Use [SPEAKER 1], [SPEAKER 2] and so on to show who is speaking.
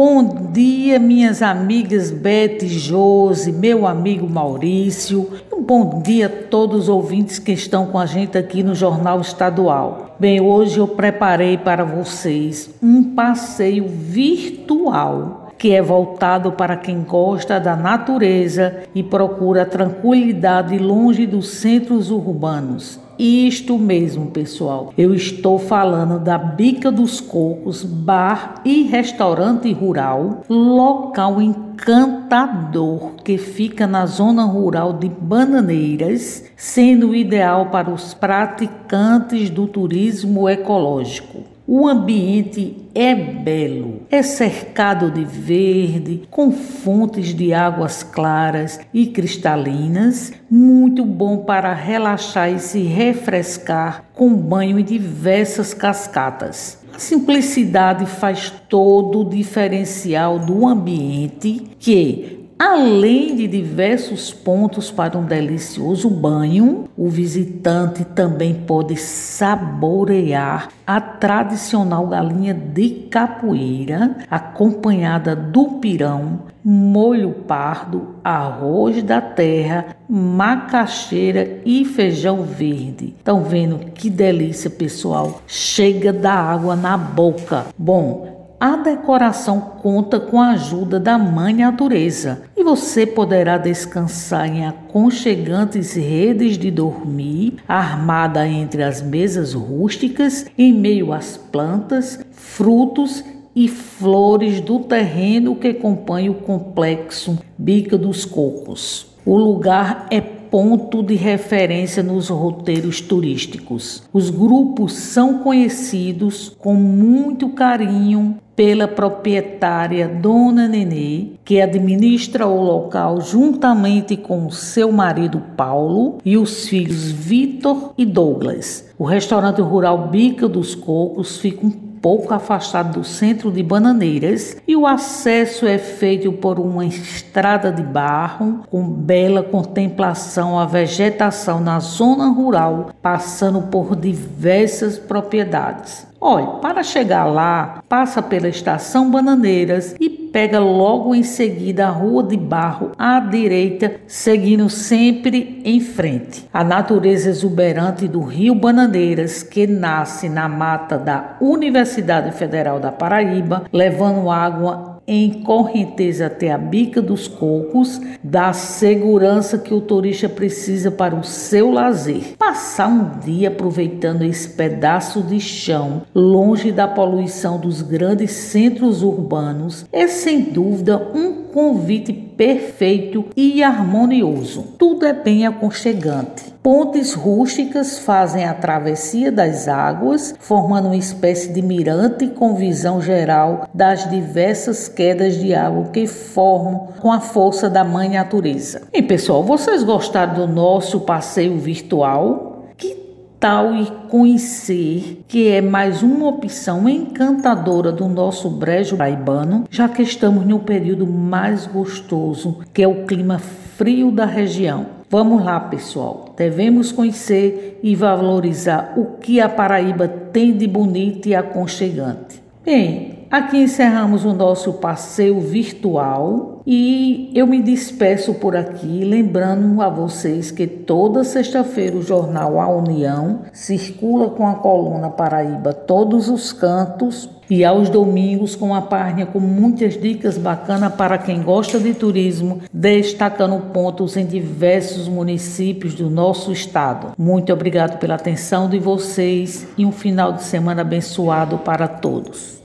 [SPEAKER 1] Bom dia, minhas amigas Beth e Josi, meu amigo Maurício. Um bom dia a todos os ouvintes que estão com a gente aqui no Jornal Estadual. Bem, hoje eu preparei para vocês um passeio virtual que é voltado para quem gosta da natureza e procura tranquilidade longe dos centros urbanos. Isto mesmo, pessoal. Eu estou falando da Bica dos Cocos, bar e restaurante rural, local encantador que fica na zona rural de Bananeiras, sendo ideal para os praticantes do turismo ecológico. O ambiente é belo, é cercado de verde, com fontes de águas claras e cristalinas, muito bom para relaxar e se refrescar com banho em diversas cascatas. A simplicidade faz todo o diferencial do ambiente que Além de diversos pontos para um delicioso banho, o visitante também pode saborear a tradicional galinha de capoeira, acompanhada do pirão, molho pardo, arroz da terra, macaxeira e feijão verde. Estão vendo que delícia, pessoal? Chega da água na boca. Bom, a decoração conta com a ajuda da Mãe Natureza e você poderá descansar em aconchegantes redes de dormir, armada entre as mesas rústicas, em meio às plantas, frutos e flores do terreno que compõe o complexo Bica dos Cocos. O lugar é ponto de referência nos roteiros turísticos. Os grupos são conhecidos com muito carinho pela proprietária Dona Nenê, que administra o local juntamente com seu marido Paulo e os filhos Vitor e Douglas. O restaurante rural Bica dos Cocos fica um pouco afastado do centro de Bananeiras e o acesso é feito por uma estrada de barro com bela contemplação à vegetação na zona rural, passando por diversas propriedades. Olha, para chegar lá, passa pela estação Bananeiras e pega logo em seguida a Rua de Barro à direita, seguindo sempre em frente. A natureza exuberante do Rio Bananeiras, que nasce na mata da Universidade Federal da Paraíba, levando água em correnteza até a bica dos cocos, dá segurança que o turista precisa para o seu lazer. Passar um dia aproveitando esse pedaço de chão, longe da poluição dos grandes centros urbanos, é sem dúvida um convite perfeito e harmonioso. Tudo é bem aconchegante. Pontes rústicas fazem a travessia das águas, formando uma espécie de mirante com visão geral das diversas quedas de água que formam com a força da mãe natureza. E pessoal, vocês gostaram do nosso passeio virtual? Que tal e conhecer que é mais uma opção encantadora do nosso brejo paraibano, já que estamos no período mais gostoso, que é o clima frio da região. Vamos lá, pessoal. Devemos conhecer e valorizar o que a Paraíba tem de bonito e aconchegante. Bem, aqui encerramos o nosso passeio virtual e eu me despeço por aqui, lembrando a vocês que toda sexta-feira o jornal A União circula com a coluna Paraíba Todos os Cantos e aos domingos com a página com muitas dicas bacanas para quem gosta de turismo, destacando pontos em diversos municípios do nosso estado. Muito obrigado pela atenção de vocês e um final de semana abençoado para todos.